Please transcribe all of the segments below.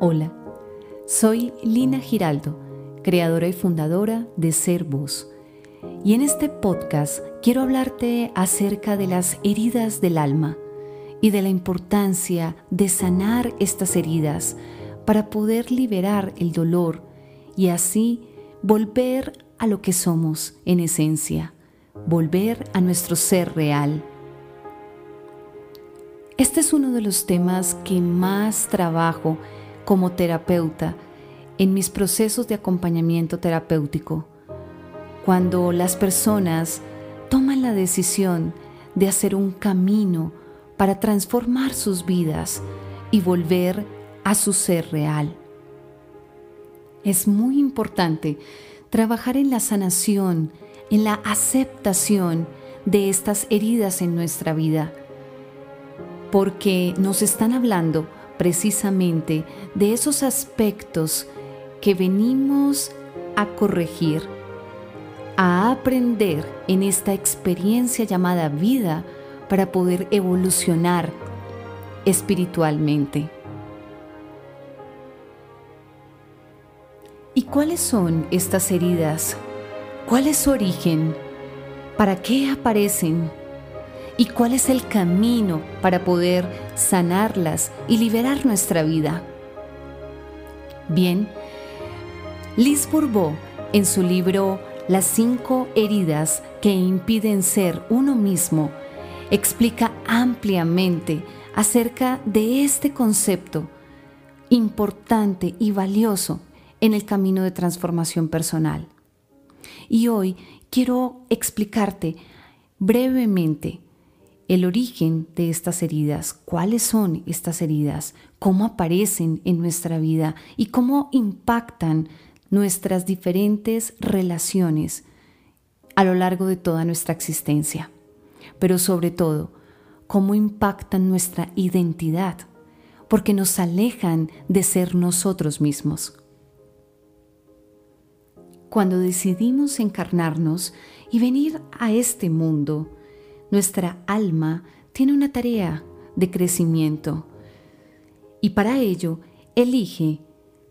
Hola, soy Lina Giraldo, creadora y fundadora de Ser Voz. Y en este podcast quiero hablarte acerca de las heridas del alma y de la importancia de sanar estas heridas para poder liberar el dolor y así volver a lo que somos en esencia, volver a nuestro ser real. Este es uno de los temas que más trabajo como terapeuta en mis procesos de acompañamiento terapéutico, cuando las personas toman la decisión de hacer un camino para transformar sus vidas y volver a su ser real. Es muy importante trabajar en la sanación, en la aceptación de estas heridas en nuestra vida, porque nos están hablando precisamente de esos aspectos que venimos a corregir, a aprender en esta experiencia llamada vida para poder evolucionar espiritualmente. ¿Y cuáles son estas heridas? ¿Cuál es su origen? ¿Para qué aparecen? Y cuál es el camino para poder sanarlas y liberar nuestra vida. Bien, Liz Bourbeau, en su libro Las cinco heridas que impiden ser uno mismo, explica ampliamente acerca de este concepto importante y valioso en el camino de transformación personal. Y hoy quiero explicarte brevemente el origen de estas heridas, cuáles son estas heridas, cómo aparecen en nuestra vida y cómo impactan nuestras diferentes relaciones a lo largo de toda nuestra existencia. Pero sobre todo, cómo impactan nuestra identidad, porque nos alejan de ser nosotros mismos. Cuando decidimos encarnarnos y venir a este mundo, nuestra alma tiene una tarea de crecimiento y para ello elige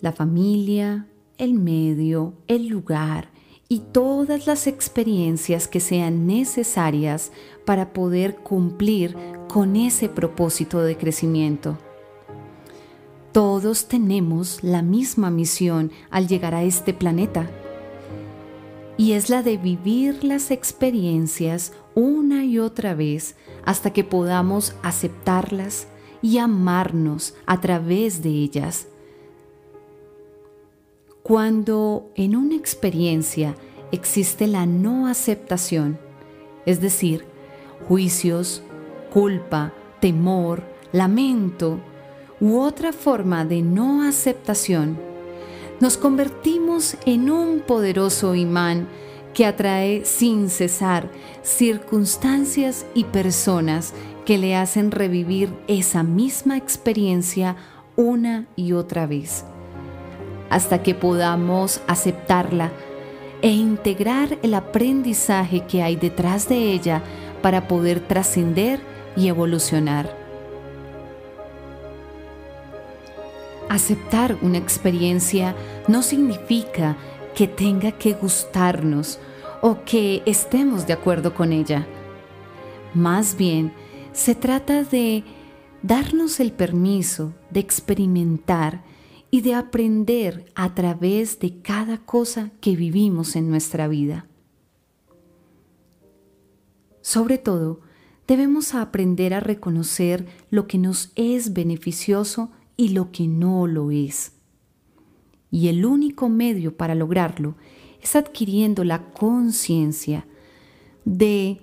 la familia, el medio, el lugar y todas las experiencias que sean necesarias para poder cumplir con ese propósito de crecimiento. Todos tenemos la misma misión al llegar a este planeta y es la de vivir las experiencias una y otra vez hasta que podamos aceptarlas y amarnos a través de ellas. Cuando en una experiencia existe la no aceptación, es decir, juicios, culpa, temor, lamento u otra forma de no aceptación, nos convertimos en un poderoso imán que atrae sin cesar circunstancias y personas que le hacen revivir esa misma experiencia una y otra vez, hasta que podamos aceptarla e integrar el aprendizaje que hay detrás de ella para poder trascender y evolucionar. Aceptar una experiencia no significa que tenga que gustarnos o que estemos de acuerdo con ella. Más bien, se trata de darnos el permiso de experimentar y de aprender a través de cada cosa que vivimos en nuestra vida. Sobre todo, debemos aprender a reconocer lo que nos es beneficioso y lo que no lo es. Y el único medio para lograrlo es adquiriendo la conciencia de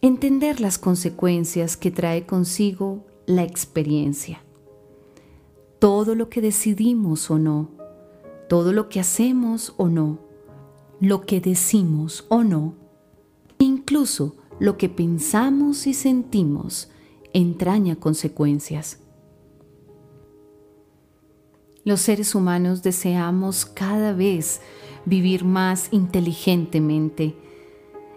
entender las consecuencias que trae consigo la experiencia. Todo lo que decidimos o no, todo lo que hacemos o no, lo que decimos o no, incluso lo que pensamos y sentimos, entraña consecuencias. Los seres humanos deseamos cada vez vivir más inteligentemente.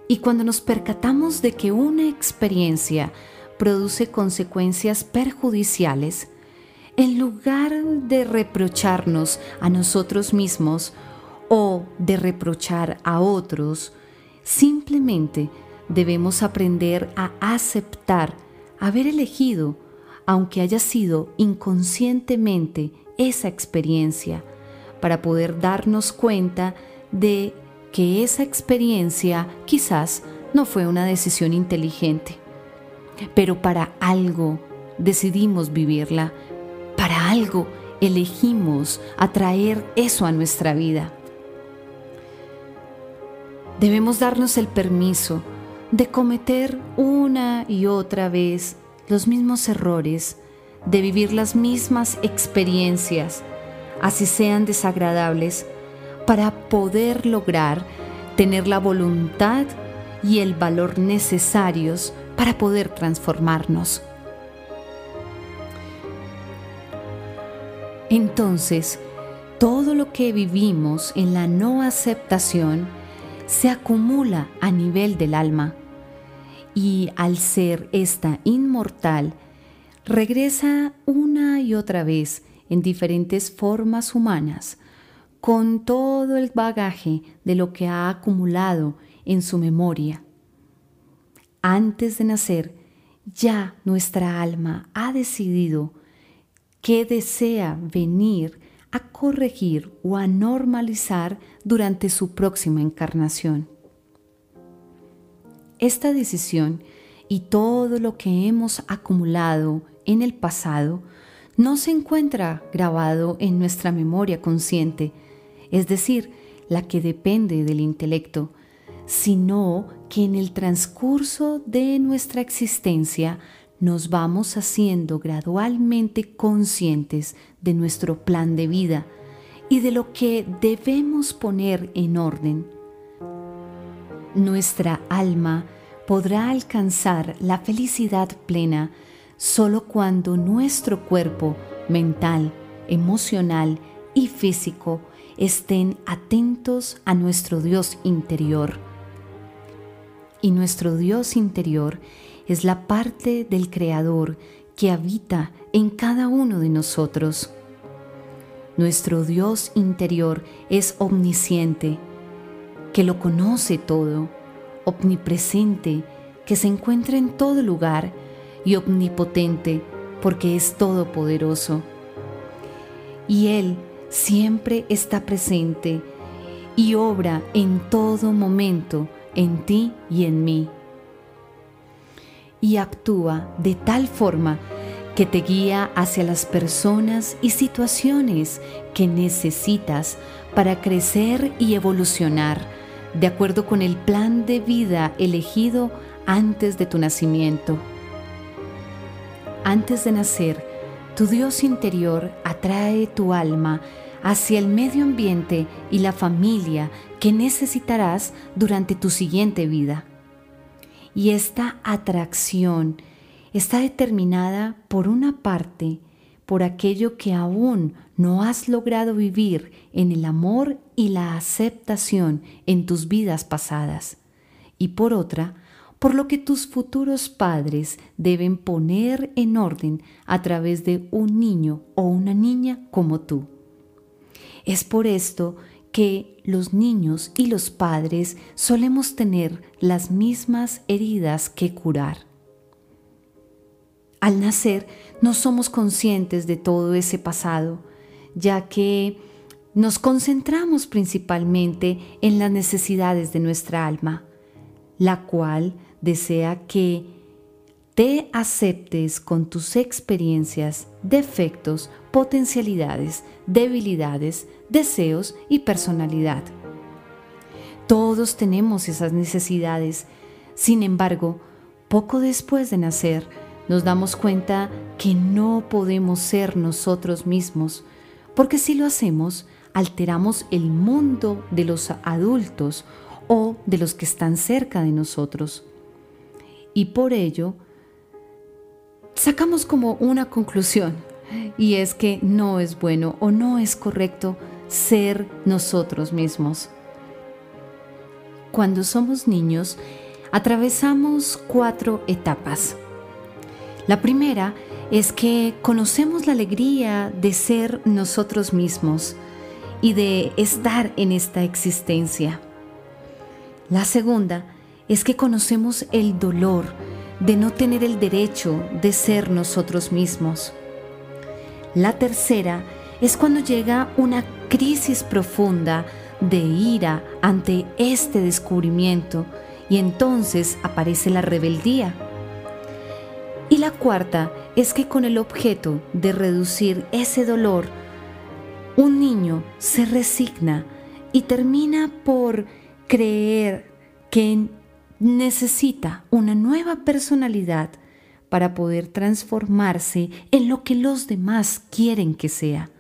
Y cuando nos percatamos de que una experiencia produce consecuencias perjudiciales, en lugar de reprocharnos a nosotros mismos o de reprochar a otros, simplemente debemos aprender a aceptar haber elegido, aunque haya sido inconscientemente, esa experiencia, para poder darnos cuenta de que esa experiencia quizás no fue una decisión inteligente, pero para algo decidimos vivirla, para algo elegimos atraer eso a nuestra vida. Debemos darnos el permiso de cometer una y otra vez los mismos errores, de vivir las mismas experiencias, así sean desagradables, para poder lograr tener la voluntad y el valor necesarios para poder transformarnos. Entonces, todo lo que vivimos en la no aceptación se acumula a nivel del alma y al ser esta inmortal, regresa una y otra vez en diferentes formas humanas, con todo el bagaje de lo que ha acumulado en su memoria. Antes de nacer, ya nuestra alma ha decidido que desea venir a corregir o a normalizar durante su próxima encarnación. Esta decisión y todo lo que hemos acumulado en el pasado no se encuentra grabado en nuestra memoria consciente, es decir, la que depende del intelecto, sino que en el transcurso de nuestra existencia nos vamos haciendo gradualmente conscientes de nuestro plan de vida y de lo que debemos poner en orden. Nuestra alma podrá alcanzar la felicidad plena solo cuando nuestro cuerpo mental, emocional y físico estén atentos a nuestro Dios interior. Y nuestro Dios interior es la parte del Creador que habita en cada uno de nosotros. Nuestro Dios interior es omnisciente, que lo conoce todo, omnipresente, que se encuentra en todo lugar y omnipotente, porque es todopoderoso. Y Él siempre está presente y obra en todo momento en ti y en mí y actúa de tal forma que te guía hacia las personas y situaciones que necesitas para crecer y evolucionar de acuerdo con el plan de vida elegido antes de tu nacimiento. Antes de nacer, tu Dios interior atrae tu alma hacia el medio ambiente y la familia que necesitarás durante tu siguiente vida. Y esta atracción está determinada por una parte por aquello que aún no has logrado vivir en el amor y la aceptación en tus vidas pasadas, y por otra, por lo que tus futuros padres deben poner en orden a través de un niño o una niña como tú. Es por esto que los niños y los padres solemos tener las mismas heridas que curar. Al nacer no somos conscientes de todo ese pasado, ya que nos concentramos principalmente en las necesidades de nuestra alma, la cual desea que te aceptes con tus experiencias, defectos, potencialidades, debilidades, deseos y personalidad. Todos tenemos esas necesidades. Sin embargo, poco después de nacer, nos damos cuenta que no podemos ser nosotros mismos, porque si lo hacemos, alteramos el mundo de los adultos o de los que están cerca de nosotros. Y por ello, sacamos como una conclusión y es que no es bueno o no es correcto ser nosotros mismos. Cuando somos niños, atravesamos cuatro etapas. La primera es que conocemos la alegría de ser nosotros mismos y de estar en esta existencia. La segunda es que conocemos el dolor de no tener el derecho de ser nosotros mismos. La tercera es cuando llega una crisis profunda de ira ante este descubrimiento y entonces aparece la rebeldía. Y la cuarta es que con el objeto de reducir ese dolor, un niño se resigna y termina por creer que necesita una nueva personalidad para poder transformarse en lo que los demás quieren que sea.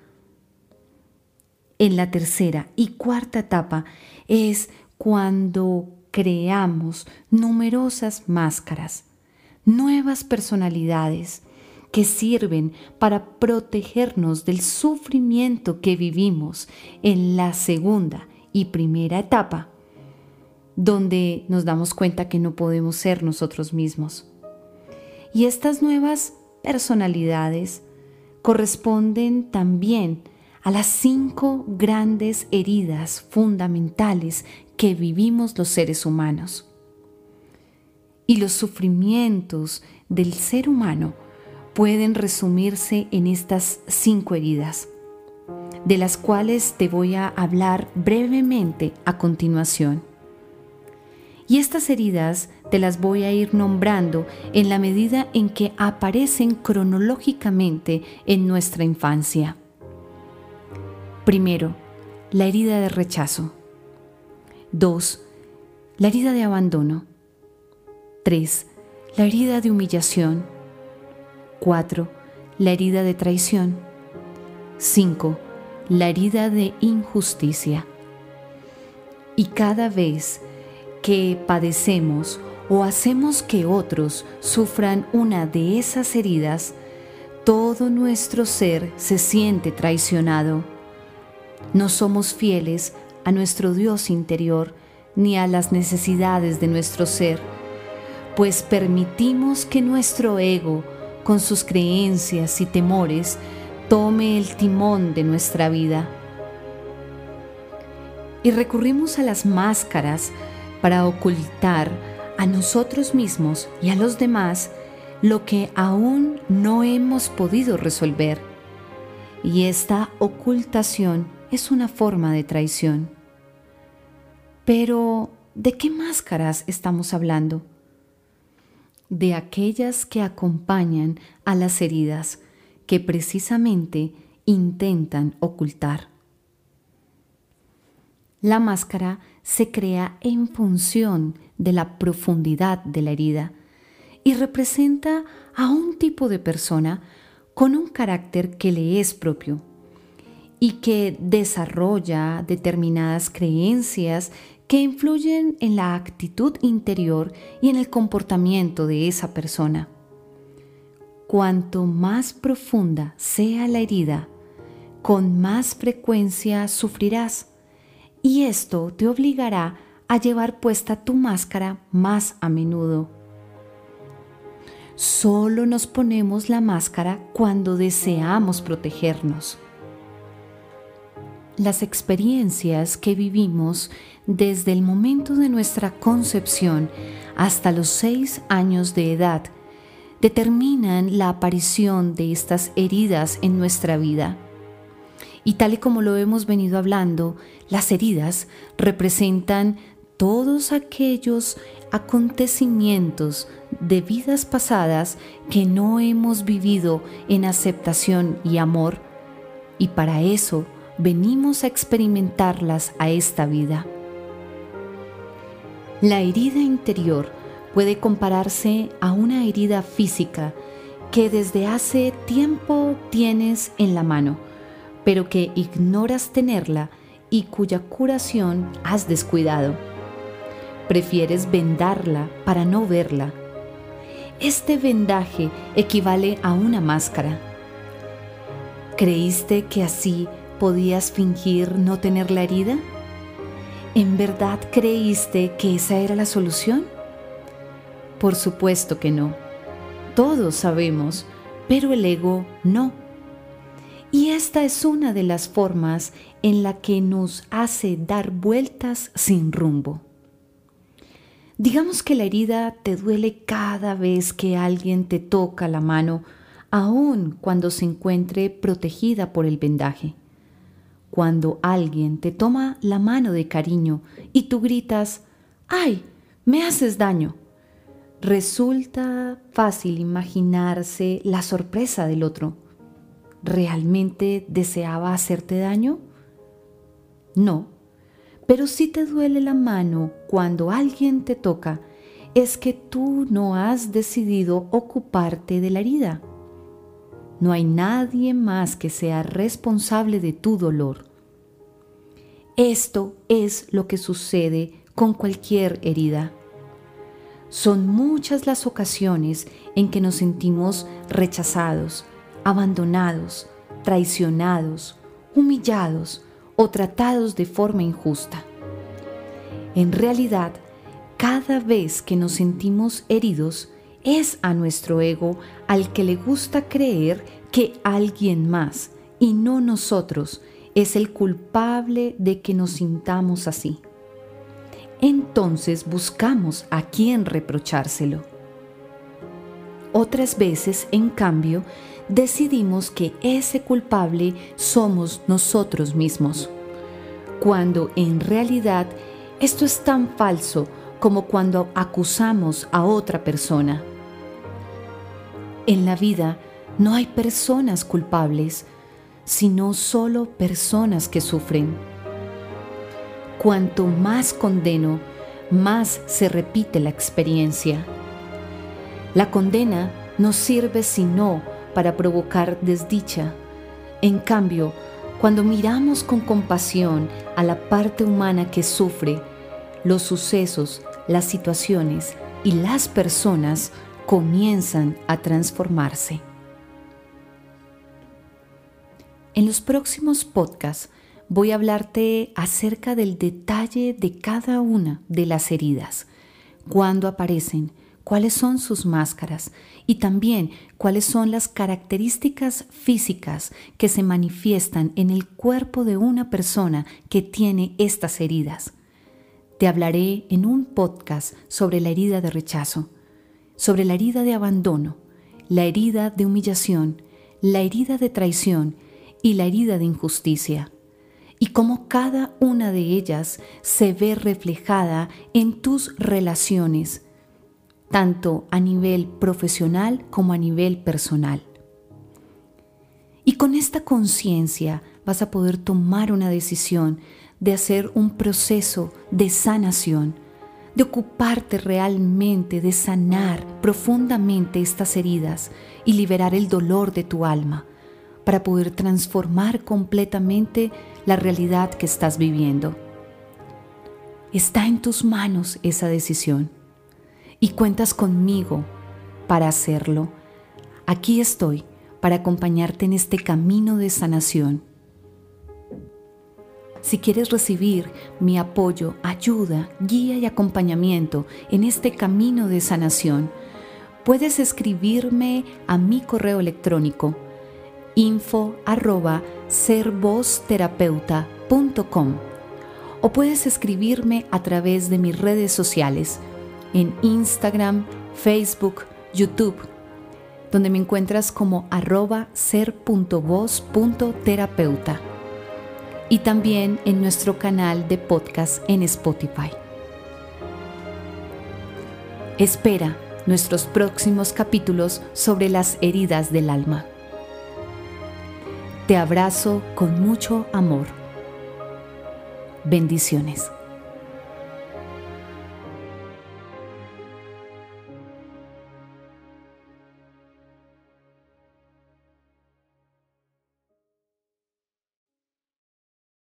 En la tercera y cuarta etapa es cuando creamos numerosas máscaras, nuevas personalidades que sirven para protegernos del sufrimiento que vivimos en la segunda y primera etapa donde nos damos cuenta que no podemos ser nosotros mismos. Y estas nuevas personalidades corresponden también a las cinco grandes heridas fundamentales que vivimos los seres humanos. Y los sufrimientos del ser humano pueden resumirse en estas cinco heridas, de las cuales te voy a hablar brevemente a continuación. Y estas heridas te las voy a ir nombrando en la medida en que aparecen cronológicamente en nuestra infancia. Primero, la herida de rechazo. 2. La herida de abandono. 3. La herida de humillación. 4. La herida de traición. 5. La herida de injusticia. Y cada vez que padecemos o hacemos que otros sufran una de esas heridas, todo nuestro ser se siente traicionado. No somos fieles a nuestro Dios interior ni a las necesidades de nuestro ser, pues permitimos que nuestro ego, con sus creencias y temores, tome el timón de nuestra vida. Y recurrimos a las máscaras para ocultar a nosotros mismos y a los demás lo que aún no hemos podido resolver. Y esta ocultación es una forma de traición. Pero, ¿de qué máscaras estamos hablando? De aquellas que acompañan a las heridas que precisamente intentan ocultar. La máscara se crea en función de la profundidad de la herida y representa a un tipo de persona con un carácter que le es propio y que desarrolla determinadas creencias que influyen en la actitud interior y en el comportamiento de esa persona. Cuanto más profunda sea la herida, con más frecuencia sufrirás y esto te obligará a llevar puesta tu máscara más a menudo. Solo nos ponemos la máscara cuando deseamos protegernos. Las experiencias que vivimos desde el momento de nuestra concepción hasta los seis años de edad determinan la aparición de estas heridas en nuestra vida. Y tal y como lo hemos venido hablando, las heridas representan todos aquellos acontecimientos de vidas pasadas que no hemos vivido en aceptación y amor, y para eso venimos a experimentarlas a esta vida. La herida interior puede compararse a una herida física que desde hace tiempo tienes en la mano pero que ignoras tenerla y cuya curación has descuidado. Prefieres vendarla para no verla. Este vendaje equivale a una máscara. ¿Creíste que así podías fingir no tener la herida? ¿En verdad creíste que esa era la solución? Por supuesto que no. todos sabemos, pero el ego no. Y esta es una de las formas en la que nos hace dar vueltas sin rumbo. Digamos que la herida te duele cada vez que alguien te toca la mano, aun cuando se encuentre protegida por el vendaje. Cuando alguien te toma la mano de cariño y tú gritas, ¡ay! Me haces daño. Resulta fácil imaginarse la sorpresa del otro. ¿Realmente deseaba hacerte daño? No, pero si te duele la mano cuando alguien te toca, es que tú no has decidido ocuparte de la herida. No hay nadie más que sea responsable de tu dolor. Esto es lo que sucede con cualquier herida. Son muchas las ocasiones en que nos sentimos rechazados, abandonados, traicionados, humillados o tratados de forma injusta. En realidad, cada vez que nos sentimos heridos, es a nuestro ego al que le gusta creer que alguien más, y no nosotros, es el culpable de que nos sintamos así. Entonces buscamos a quién reprochárselo. Otras veces, en cambio, decidimos que ese culpable somos nosotros mismos, cuando en realidad esto es tan falso como cuando acusamos a otra persona. En la vida no hay personas culpables, sino solo personas que sufren. Cuanto más condeno, más se repite la experiencia. La condena no sirve sino para provocar desdicha. En cambio, cuando miramos con compasión a la parte humana que sufre, los sucesos, las situaciones y las personas comienzan a transformarse. En los próximos podcasts voy a hablarte acerca del detalle de cada una de las heridas, cuándo aparecen, cuáles son sus máscaras y también cuáles son las características físicas que se manifiestan en el cuerpo de una persona que tiene estas heridas. Te hablaré en un podcast sobre la herida de rechazo, sobre la herida de abandono, la herida de humillación, la herida de traición y la herida de injusticia, y cómo cada una de ellas se ve reflejada en tus relaciones, tanto a nivel profesional como a nivel personal. Y con esta conciencia vas a poder tomar una decisión de hacer un proceso de sanación, de ocuparte realmente de sanar profundamente estas heridas y liberar el dolor de tu alma para poder transformar completamente la realidad que estás viviendo. Está en tus manos esa decisión y cuentas conmigo para hacerlo. Aquí estoy para acompañarte en este camino de sanación. Si quieres recibir mi apoyo, ayuda, guía y acompañamiento en este camino de sanación, puedes escribirme a mi correo electrónico info o puedes escribirme a través de mis redes sociales en Instagram, Facebook, YouTube, donde me encuentras como arroba ser.voz.terapeuta y también en nuestro canal de podcast en Spotify. Espera nuestros próximos capítulos sobre las heridas del alma. Te abrazo con mucho amor. Bendiciones.